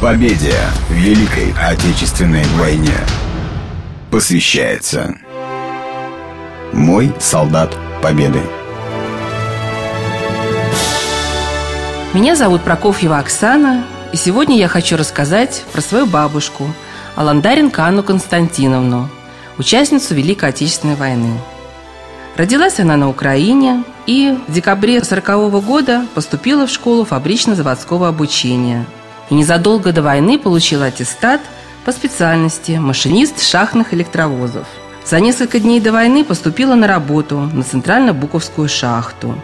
Победе в Великой Отечественной войне посвящается Мой солдат Победы. Меня зовут Прокофьева Оксана, и сегодня я хочу рассказать про свою бабушку, Аландаренко Анну Константиновну, участницу Великой Отечественной войны. Родилась она на Украине и в декабре 1940 года поступила в школу фабрично-заводского обучения. И незадолго до войны получила аттестат по специальности машинист шахтных электровозов. За несколько дней до войны поступила на работу на Центрально-Буковскую шахту.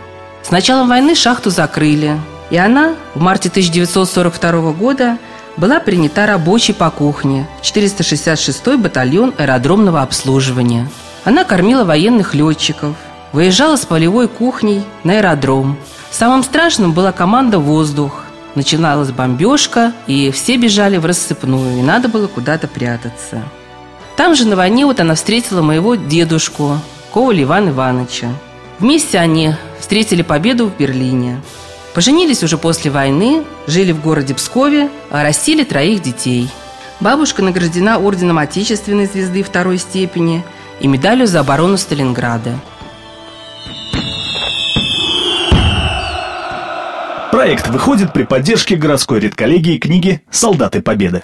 С началом войны шахту закрыли, и она в марте 1942 года была принята рабочей по кухне в 466-й батальон аэродромного обслуживания. Она кормила военных летчиков, выезжала с полевой кухней на аэродром. Самым страшным была команда «Воздух». Начиналась бомбежка, и все бежали в рассыпную, и надо было куда-то прятаться. Там же на войне вот она встретила моего дедушку, Коваля Ивана Ивановича. Вместе они встретили победу в Берлине. Поженились уже после войны, жили в городе Пскове, а растили троих детей. Бабушка награждена орденом Отечественной звезды второй степени и медалью за оборону Сталинграда. Проект выходит при поддержке городской редколлегии книги «Солдаты Победы».